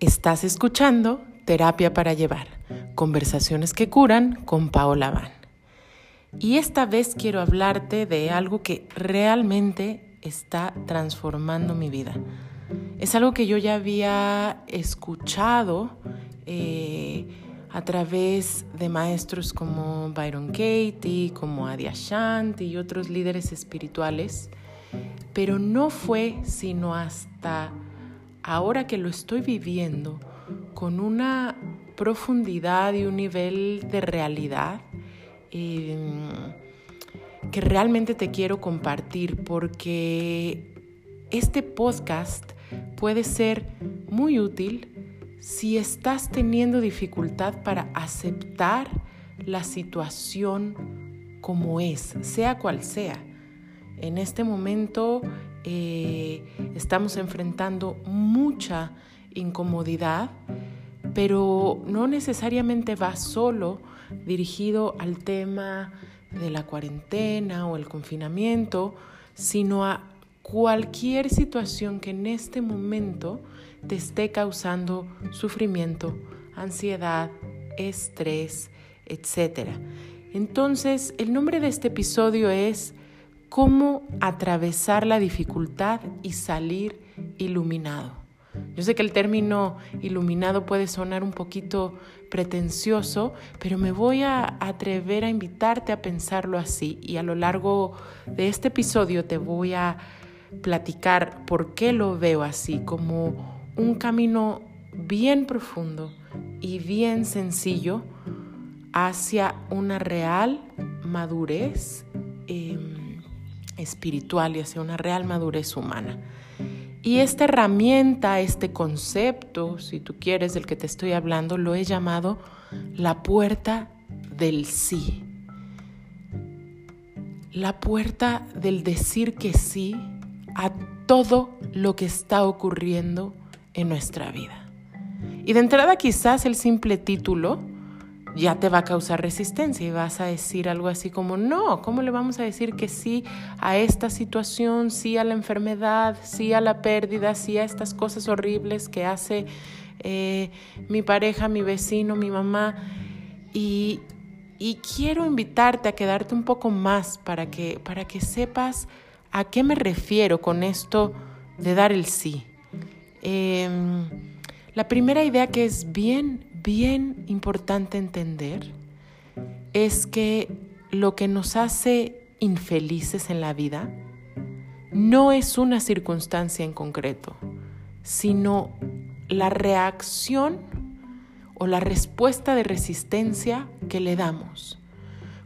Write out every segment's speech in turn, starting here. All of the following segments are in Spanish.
Estás escuchando Terapia para Llevar, conversaciones que curan con Paola Van. Y esta vez quiero hablarte de algo que realmente está transformando mi vida. Es algo que yo ya había escuchado eh, a través de maestros como Byron Katie, como Adi Ashanti y otros líderes espirituales, pero no fue sino hasta ahora que lo estoy viviendo con una profundidad y un nivel de realidad em, que realmente te quiero compartir porque este podcast puede ser muy útil si estás teniendo dificultad para aceptar la situación como es, sea cual sea. En este momento eh, estamos enfrentando mucha incomodidad, pero no necesariamente va solo dirigido al tema de la cuarentena o el confinamiento, sino a cualquier situación que en este momento te esté causando sufrimiento, ansiedad, estrés, etc. Entonces, el nombre de este episodio es cómo atravesar la dificultad y salir iluminado. Yo sé que el término iluminado puede sonar un poquito pretencioso, pero me voy a atrever a invitarte a pensarlo así y a lo largo de este episodio te voy a platicar por qué lo veo así, como un camino bien profundo y bien sencillo hacia una real madurez. Em, espiritual y hacia una real madurez humana. Y esta herramienta, este concepto, si tú quieres, del que te estoy hablando, lo he llamado la puerta del sí. La puerta del decir que sí a todo lo que está ocurriendo en nuestra vida. Y de entrada quizás el simple título ya te va a causar resistencia y vas a decir algo así como, no, ¿cómo le vamos a decir que sí a esta situación, sí a la enfermedad, sí a la pérdida, sí a estas cosas horribles que hace eh, mi pareja, mi vecino, mi mamá? Y, y, quiero invitarte a quedarte un poco más para que, para que sepas a qué me refiero con esto de dar el sí. Em, la primera idea que es bien, bien importante entender es que lo que nos hace infelices en la vida no es una circunstancia en concreto, sino la reacción o la respuesta de resistencia que le damos.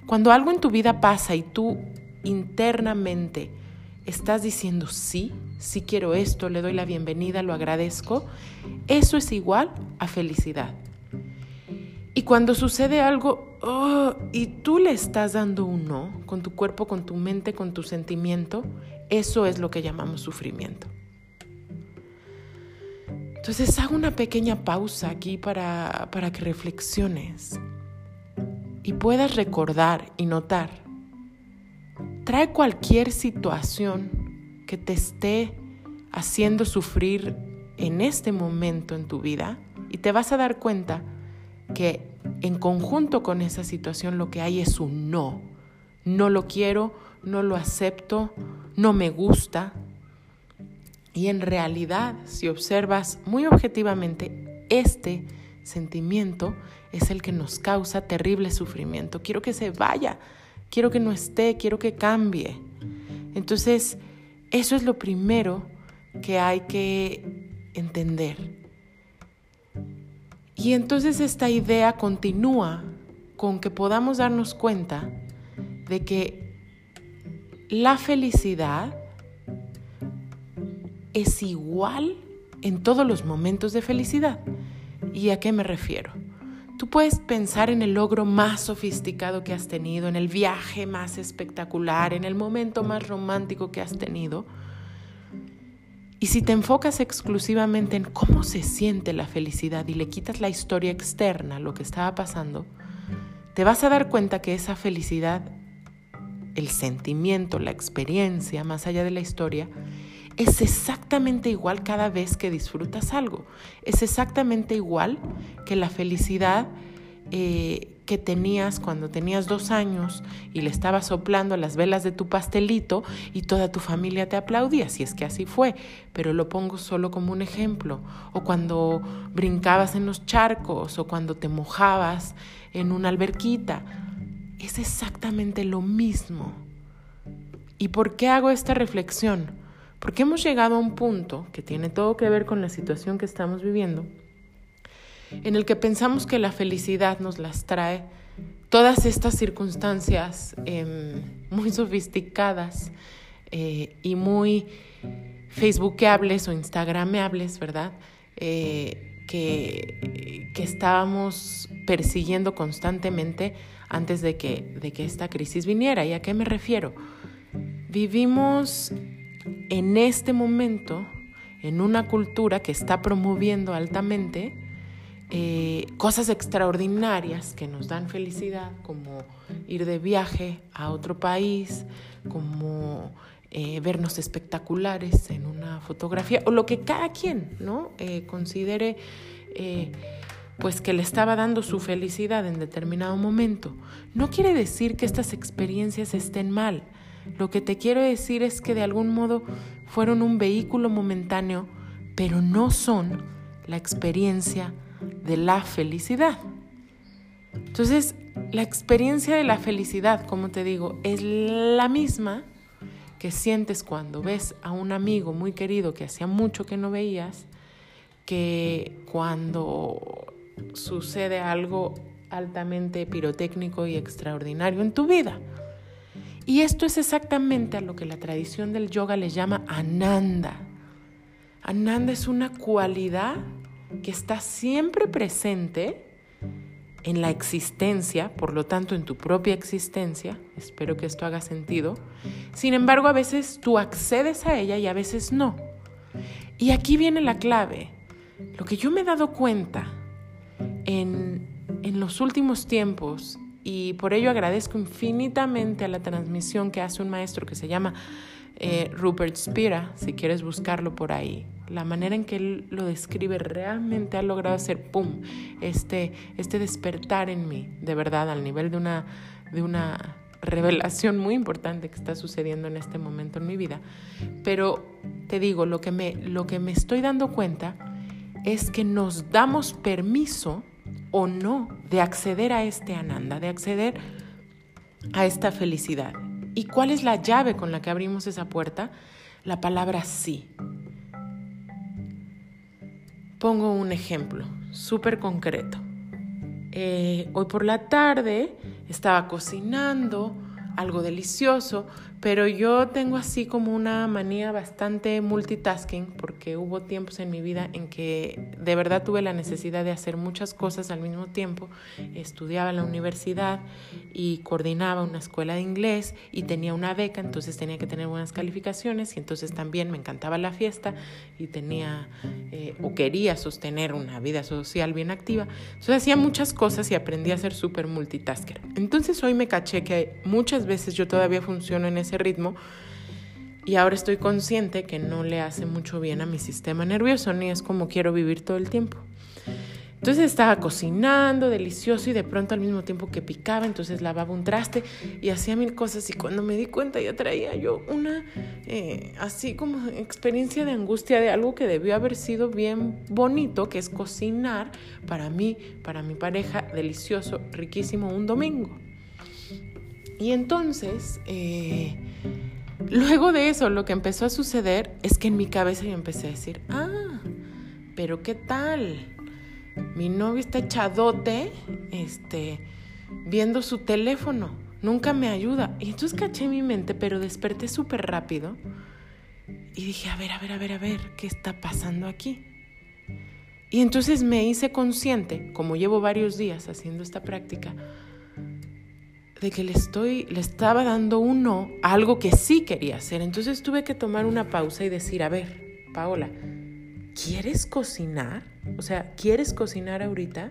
Cuando algo en tu vida pasa y tú internamente estás diciendo sí, sí quiero esto, le doy la bienvenida, lo agradezco, eso es igual a felicidad. Y cuando sucede algo oh, y tú le estás dando un no con tu cuerpo, con tu mente, con tu sentimiento, eso es lo que llamamos sufrimiento. Entonces hago una pequeña pausa aquí para, para que reflexiones y puedas recordar y notar. Trae cualquier situación que te esté haciendo sufrir en este momento en tu vida y te vas a dar cuenta que en conjunto con esa situación lo que hay es un no. No lo quiero, no lo acepto, no me gusta. Y en realidad, si observas muy objetivamente, este sentimiento es el que nos causa terrible sufrimiento. Quiero que se vaya, quiero que no esté, quiero que cambie. Entonces, eso es lo primero que hay que entender. Y entonces esta idea continúa con que podamos darnos cuenta de que la felicidad es igual en todos los momentos de felicidad. ¿Y a qué me refiero? Tú puedes pensar en el logro más sofisticado que has tenido, en el viaje más espectacular, en el momento más romántico que has tenido, y si te enfocas exclusivamente en cómo se siente la felicidad y le quitas la historia externa, lo que estaba pasando, te vas a dar cuenta que esa felicidad, el sentimiento, la experiencia, más allá de la historia, es exactamente igual cada vez que disfrutas algo. Es exactamente igual que la felicidad eh, que tenías cuando tenías dos años y le estabas soplando las velas de tu pastelito y toda tu familia te aplaudía, si es que así fue, pero lo pongo solo como un ejemplo. O cuando brincabas en los charcos o cuando te mojabas en una alberquita. Es exactamente lo mismo. ¿Y por qué hago esta reflexión? Porque hemos llegado a un punto que tiene todo que ver con la situación que estamos viviendo en el que pensamos que la felicidad nos las trae todas estas circunstancias em, muy sofisticadas eh, y muy facebookeables o instagrameables, ¿verdad? Eh, que, que, estábamos persiguiendo constantemente antes de que, de que esta crisis viniera. ¿Y a qué me refiero? Vivimos en este momento en una cultura que está promoviendo altamente eh, cosas extraordinarias que nos dan felicidad, como ir de viaje a otro país, como eh, vernos espectaculares en una fotografía, o lo que cada quien ¿no? Eh, considere pues que le estaba dando su felicidad en determinado momento. No quiere decir que estas experiencias estén mal. Lo que te quiero decir es que de algún modo fueron un vehículo momentáneo, pero no son la experiencia de la felicidad. Entonces, la experiencia de la felicidad, como te digo, es la misma que sientes cuando ves a un amigo muy querido que hacía mucho que no veías, que cuando sucede algo altamente pirotécnico y extraordinario en tu vida. Y esto es exactamente a lo que la tradición del yoga le llama ananda. Ananda es una cualidad que está siempre presente en la existencia, por lo tanto en tu propia existencia, espero que esto haga sentido, sin embargo a veces tú accedes a ella y a veces no. Y aquí viene la clave. Lo que yo me he dado cuenta en, en los últimos tiempos, y por ello agradezco infinitamente a la transmisión que hace un maestro que se llama eh, Rupert Spira, si quieres buscarlo por ahí. La manera en que él lo describe realmente ha logrado hacer, ¡pum!, este, este despertar en mí, de verdad, al nivel de una, de una revelación muy importante que está sucediendo en este momento en mi vida. Pero te digo, lo que me, lo que me estoy dando cuenta es que nos damos permiso o no de acceder a este ananda, de acceder a esta felicidad. ¿Y cuál es la llave con la que abrimos esa puerta? La palabra sí. Pongo un ejemplo súper concreto. Eh, hoy por la tarde estaba cocinando algo delicioso, pero yo tengo así como una manía bastante multitasking porque hubo tiempos en mi vida en que de verdad tuve la necesidad de hacer muchas cosas al mismo tiempo. Estudiaba en la universidad y coordinaba una escuela de inglés y tenía una beca, entonces tenía que tener buenas calificaciones y entonces también me encantaba la fiesta y tenía eh, o quería sostener una vida social bien activa. Entonces hacía muchas cosas y aprendí a ser súper multitasker. Entonces hoy me caché que muchas veces yo todavía funciono en ese ritmo y ahora estoy consciente que no le hace mucho bien a mi sistema nervioso ni es como quiero vivir todo el tiempo. Entonces estaba cocinando, delicioso, y de pronto al mismo tiempo que picaba, entonces lavaba un traste y hacía mil cosas. Y cuando me di cuenta ya traía yo una, eh, así como experiencia de angustia de algo que debió haber sido bien bonito, que es cocinar para mí, para mi pareja, delicioso, riquísimo, un domingo. Y entonces, eh, luego de eso, lo que empezó a suceder es que en mi cabeza yo empecé a decir, ah, pero ¿qué tal? Mi novio está echadote, este, viendo su teléfono, nunca me ayuda. Y entonces caché mi mente, pero desperté súper rápido y dije, a ver, a ver, a ver, a ver, ¿qué está pasando aquí? Y entonces me hice consciente, como llevo varios días haciendo esta práctica, de que le estoy, le estaba dando uno a algo que sí quería hacer. Entonces tuve que tomar una pausa y decir, a ver, Paola, ¿quieres cocinar? O sea, ¿quieres cocinar ahorita?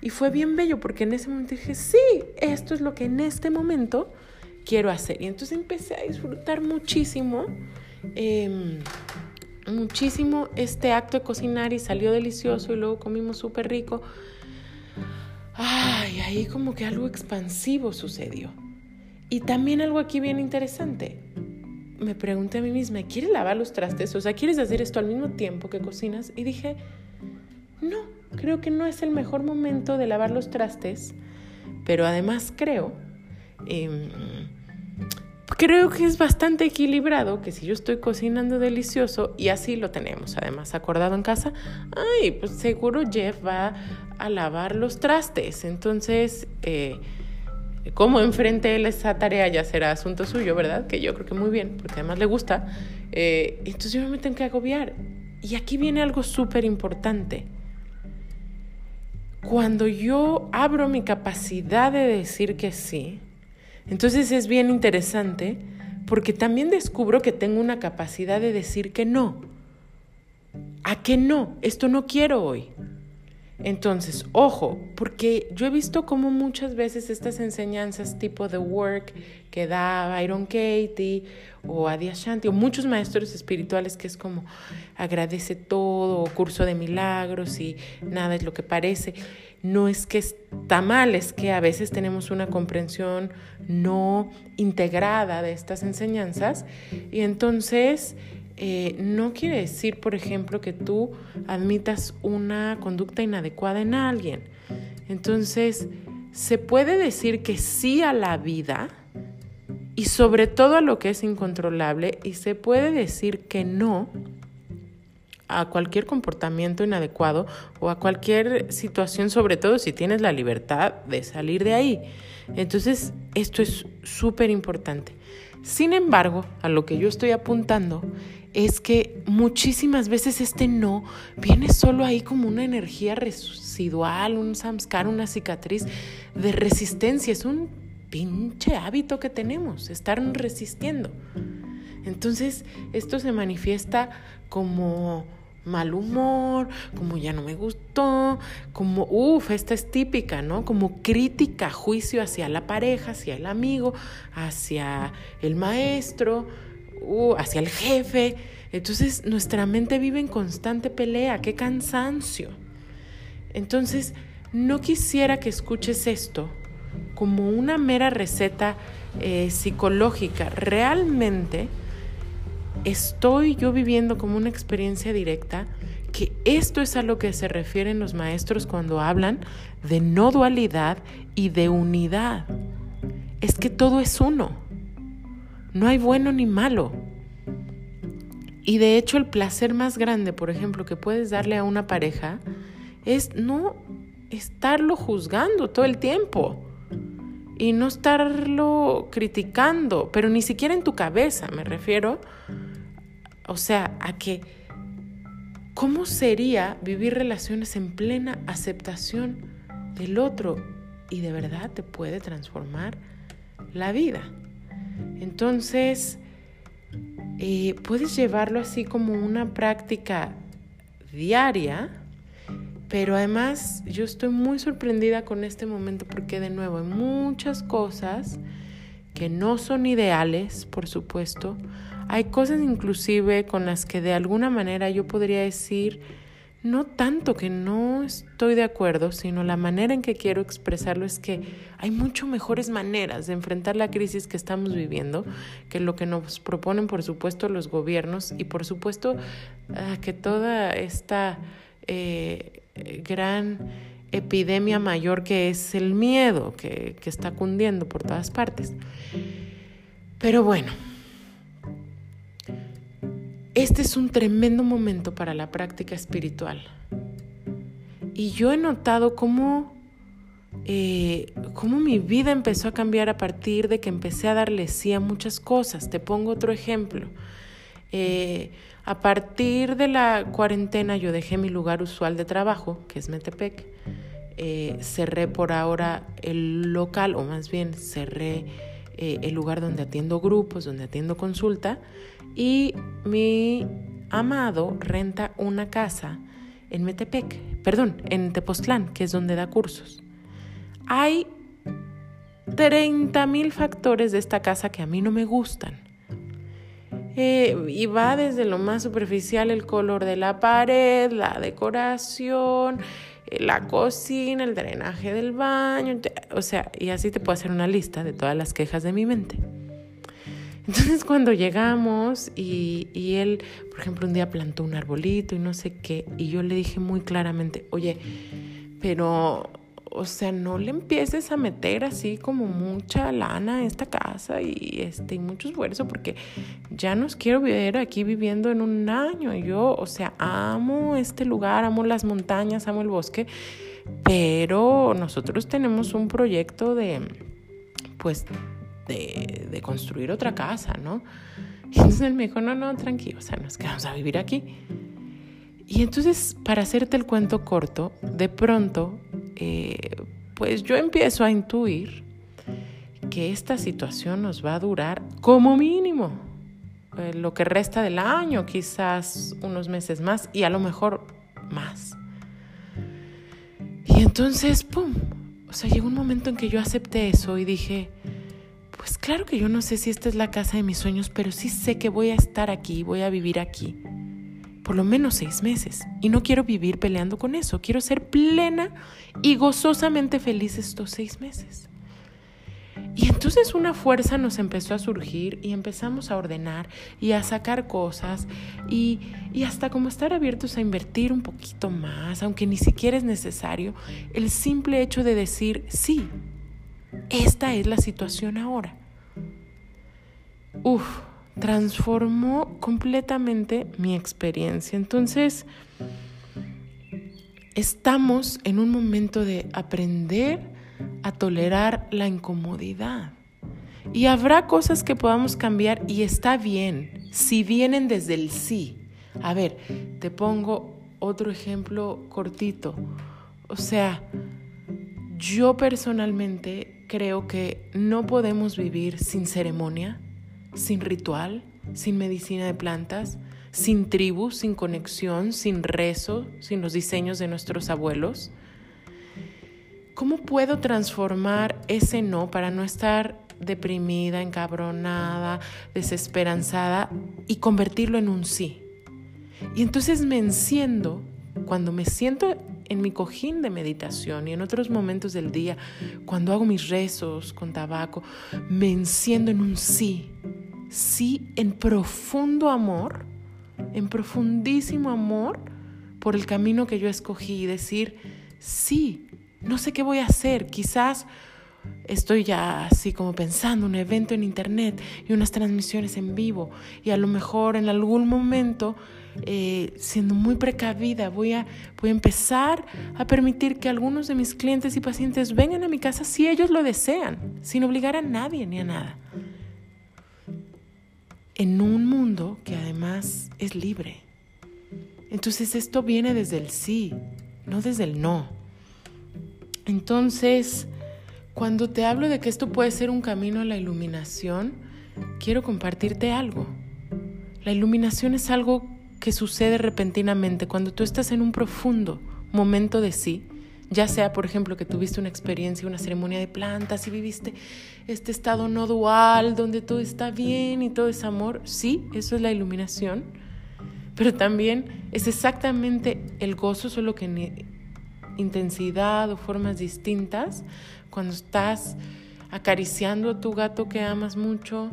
Y fue bien bello porque en ese momento dije, sí, esto es lo que en este momento quiero hacer. Y entonces empecé a disfrutar muchísimo em, muchísimo este acto de cocinar y salió delicioso y luego comimos súper rico. Ay, ahí como que algo expansivo sucedió. Y también algo aquí bien interesante. Me pregunté a mí misma, ¿quieres lavar los trastes? O sea, ¿quieres hacer esto al mismo tiempo que cocinas? Y dije, no, creo que no es el mejor momento de lavar los trastes, pero además creo, em, creo que es bastante equilibrado que si yo estoy cocinando delicioso y así lo tenemos además acordado en casa, ay, pues seguro Jeff va a lavar los trastes, entonces... Eh, cómo enfrente él esa tarea ya será asunto suyo, ¿verdad? Que yo creo que muy bien, porque además le gusta. Eh, entonces yo me tengo que agobiar. Y aquí viene algo súper importante. Cuando yo abro mi capacidad de decir que sí, entonces es bien interesante porque también descubro que tengo una capacidad de decir que no. ¿A qué no? Esto no quiero hoy. Entonces, ojo, porque yo he visto como muchas veces estas enseñanzas tipo de work que da Byron Katie o Adi Ashanti o muchos maestros espirituales que es como agradece todo o curso de milagros y nada es lo que parece. No es que está mal, es que a veces tenemos una comprensión no integrada de estas enseñanzas y entonces eh, no quiere decir, por ejemplo, que tú admitas una conducta inadecuada en alguien. Entonces, se puede decir que sí a la vida y sobre todo a lo que es incontrolable y se puede decir que no a cualquier comportamiento inadecuado o a cualquier situación, sobre todo si tienes la libertad de salir de ahí. Entonces, esto es súper importante. Sin embargo, a lo que yo estoy apuntando es que muchísimas veces este no viene solo ahí como una energía residual, un samskar, una cicatriz de resistencia. Es un pinche hábito que tenemos, estar resistiendo. Entonces, esto se manifiesta como mal humor, como ya no me gustó, como, uff, esta es típica, ¿no? Como crítica, juicio hacia la pareja, hacia el amigo, hacia el maestro hacia el jefe. Entonces nuestra mente vive en constante pelea, qué cansancio. Entonces no quisiera que escuches esto como una mera receta eh, psicológica. Realmente estoy yo viviendo como una experiencia directa que esto es a lo que se refieren los maestros cuando hablan de no dualidad y de unidad. Es que todo es uno. No hay bueno ni malo. Y de hecho el placer más grande, por ejemplo, que puedes darle a una pareja es no estarlo juzgando todo el tiempo y no estarlo criticando, pero ni siquiera en tu cabeza, me refiero. O sea, a que, ¿cómo sería vivir relaciones en plena aceptación del otro? Y de verdad te puede transformar la vida. Entonces, eh, puedes llevarlo así como una práctica diaria, pero además yo estoy muy sorprendida con este momento porque de nuevo hay muchas cosas que no son ideales, por supuesto. Hay cosas inclusive con las que de alguna manera yo podría decir, no tanto que no estoy de acuerdo, sino la manera en que quiero expresarlo es que hay mucho mejores maneras de enfrentar la crisis que estamos viviendo que lo que nos proponen, por supuesto, los gobiernos y, por supuesto, ah, que toda esta eh, gran epidemia mayor que es el miedo que, que está cundiendo por todas partes. Pero bueno. Este es un tremendo momento para la práctica espiritual. Y yo he notado cómo, eh, cómo mi vida empezó a cambiar a partir de que empecé a darle sí a muchas cosas. Te pongo otro ejemplo. Eh, a partir de la cuarentena yo dejé mi lugar usual de trabajo, que es Metepec. Eh, cerré por ahora el local, o más bien cerré el lugar donde atiendo grupos, donde atiendo consulta y mi amado renta una casa en Metepec, perdón, en Tepoztlán, que es donde da cursos. Hay 30 mil factores de esta casa que a mí no me gustan. eh, y va desde lo más superficial, el color de la pared, la decoración, eh, la cocina, el drenaje del baño, o sea, y así te puedo hacer una lista de todas las quejas de mi mente. Entonces cuando llegamos y, y, él, por ejemplo, un día plantó un arbolito y no sé qué, y yo le dije muy claramente, oye, pero o sea, no le empieces a meter así como mucha lana a esta casa y este y mucho esfuerzo porque ya nos quiero ver aquí viviendo en un año. Yo, o sea, amo este lugar, amo las montañas, amo el bosque, pero nosotros tenemos un proyecto de, pues, de, construir otra casa, ¿no? Y entonces él me dijo, no, no, tranquilo, o sea, nos quedamos a vivir aquí. Y entonces, para hacerte el cuento corto, de pronto eh, pues yo empiezo a intuir que esta situación nos va a durar como mínimo eh, lo que resta del año, quizás unos meses más y a lo mejor más. Y entonces, ¡pum! O sea, llegó un momento en que yo acepté eso y dije, pues claro que yo no sé si esta es la casa de mis sueños, pero sí sé que voy a estar aquí, voy a vivir aquí por lo menos seis meses. Y no quiero vivir peleando con eso. Quiero ser plena y gozosamente feliz estos seis meses. Y entonces una fuerza nos empezó a surgir y empezamos a ordenar y a sacar cosas y, y, hasta como estar abiertos a invertir un poquito más, aunque ni siquiera es necesario, el simple hecho de decir, sí, esta es la situación ahora. Uf, transformó completamente mi experiencia. Entonces, estamos en un momento de aprender a tolerar la incomodidad. Y habrá cosas que podamos cambiar y está bien, si vienen desde el sí. A ver, te pongo otro ejemplo cortito. O sea, yo personalmente creo que no podemos vivir sin ceremonia, sin ritual, sin medicina de plantas, sin tribu, sin conexión, sin rezo, sin los diseños de nuestros abuelos? ¿Cómo puedo transformar ese no para no estar deprimida, encabronada, desesperanzada y convertirlo en un sí? Y entonces me enciendo, cuando me siento en mi cojín de meditación y en otros momentos del día, cuando hago mis rezos con tabaco, me enciendo en un sí. Sí en profundo amor, en profundísimo amor por el camino que yo escogí y decir, sí, no sé qué voy a hacer, quizás estoy ya así como pensando un evento en internet y unas transmisiones en vivo y a lo mejor en algún momento eh, siendo muy precavida voy a, voy a empezar a permitir que algunos de mis clientes y pacientes vengan a mi casa si ellos lo desean, sin obligar a nadie ni a nada en un mundo que además es libre. Entonces esto viene desde el sí, no desde el no. Entonces, cuando te hablo de que esto puede ser un camino a la iluminación, quiero compartirte algo. La iluminación es algo que sucede repentinamente cuando tú estás en un profundo momento de sí ya sea, por ejemplo, que tuviste una experiencia, una ceremonia de plantas y viviste este estado no dual donde todo está bien y todo es amor. Sí, eso es la iluminación. Pero también es exactamente el gozo, solo que en intensidad o formas distintas. Cuando estás acariciando a tu gato que amas mucho,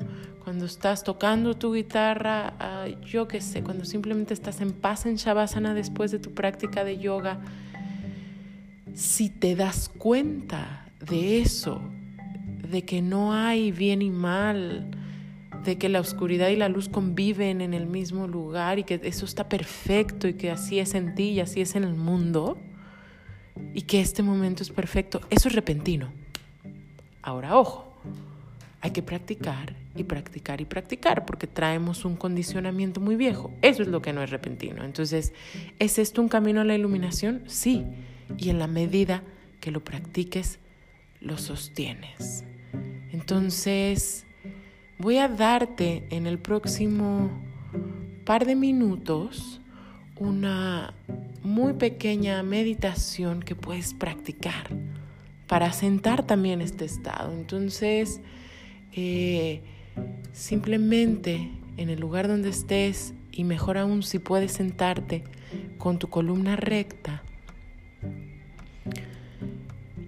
cuando estás tocando tu guitarra, ah, yo qué sé, cuando simplemente estás en paz en Shavasana después de tu práctica de yoga si te das cuenta de eso, de que no hay bien y mal, de que la oscuridad y la luz conviven en el mismo lugar y que eso está perfecto y que así es en ti y así es en el mundo y que este momento es perfecto, eso es repentino. Ahora, ojo, hay que practicar y practicar y practicar porque traemos un condicionamiento muy viejo. Eso es lo que no es repentino. Entonces, ¿es esto un camino a la iluminación? Sí y en la medida que lo practiques, lo sostienes. Entonces, voy a darte en el próximo par de minutos una muy pequeña meditación que puedes practicar para sentar también este estado. Entonces, eh, simplemente en el lugar donde estés y mejor aún si puedes sentarte con tu columna recta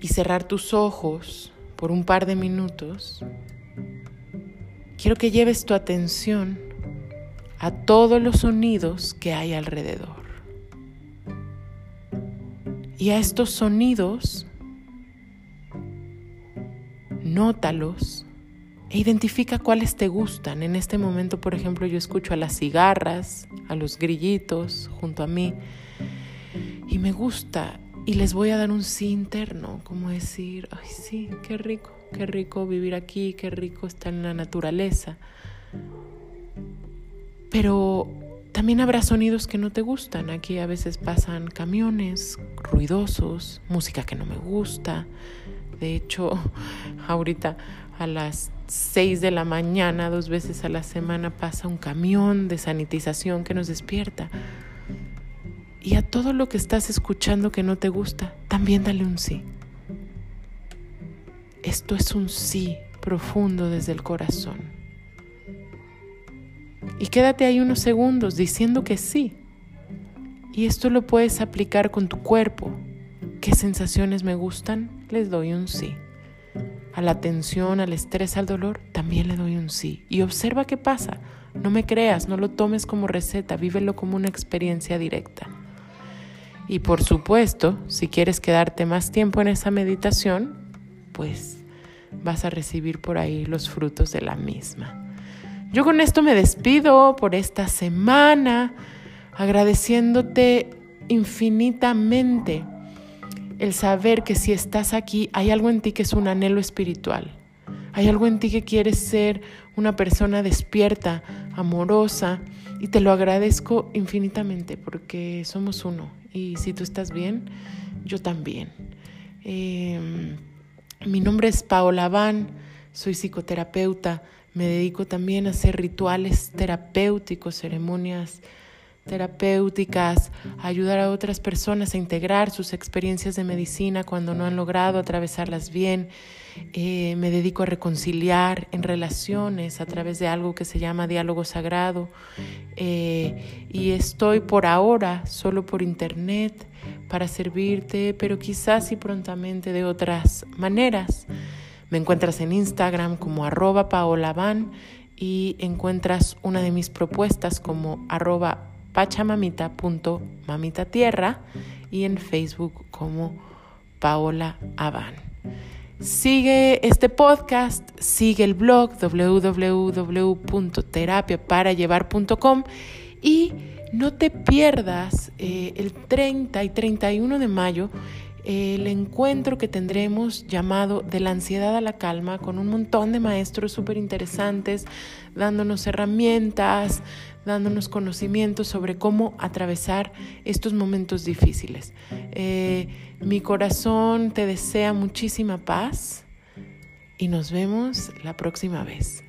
y cerrar tus ojos por un par de minutos, quiero que lleves tu atención a todos los sonidos que hay alrededor. Y a estos sonidos, nótalos e identifica cuáles te gustan. En este momento, por ejemplo, yo escucho a las cigarras, a los grillitos junto a mí y me gusta y les voy a dar un sí interno, como decir, ay sí, qué rico, qué rico vivir aquí, qué rico estar en la naturaleza. Pero también habrá sonidos que no te gustan. Aquí a veces pasan camiones ruidosos, música que no me gusta. De hecho, ahorita a las 6 de la mañana, dos veces a la semana, pasa un camión de sanitización que nos despierta. Y a todo lo que estás escuchando que no te gusta, también dale un sí. Esto es un sí profundo desde el corazón. Y quédate ahí unos segundos diciendo que sí. Y esto lo puedes aplicar con tu cuerpo. ¿Qué sensaciones me gustan? Les doy un sí a la tensión, al estrés, al dolor, también le doy un sí. Y observa qué pasa. No me creas, no lo tomes como receta, vívelo como una experiencia directa. Y por supuesto, si quieres quedarte más tiempo en esa meditación, pues vas a recibir por ahí los frutos de la misma. Yo con esto me despido por esta semana, agradeciéndote infinitamente el saber que si estás aquí hay algo en ti que es un anhelo espiritual. Hay algo en ti que quieres ser una persona despierta, amorosa, y te lo agradezco infinitamente porque somos uno. Y si tú estás bien, yo también. Em, mi nombre es Paola Van, soy psicoterapeuta, me dedico también a hacer rituales terapéuticos, ceremonias terapéuticas, ayudar a otras personas a integrar sus experiencias de medicina cuando no han logrado atravesarlas bien. Eh, me dedico a reconciliar en relaciones a través de algo que se llama diálogo sagrado eh, y estoy por ahora solo por internet para servirte, pero quizás y prontamente de otras maneras. Me encuentras en Instagram como arroba y encuentras una de mis propuestas como arroba pachamamita.mamitatierra y en Facebook como Paola Aban. Sigue este podcast, sigue el blog www.terapiaparallevar.com y no te pierdas eh, el 30 y 31 de mayo el encuentro que tendremos llamado De la ansiedad a la calma con un montón de maestros súper interesantes dándonos herramientas, dándonos conocimientos sobre cómo atravesar estos momentos difíciles. Eh, mi corazón te desea muchísima paz y nos vemos la próxima vez.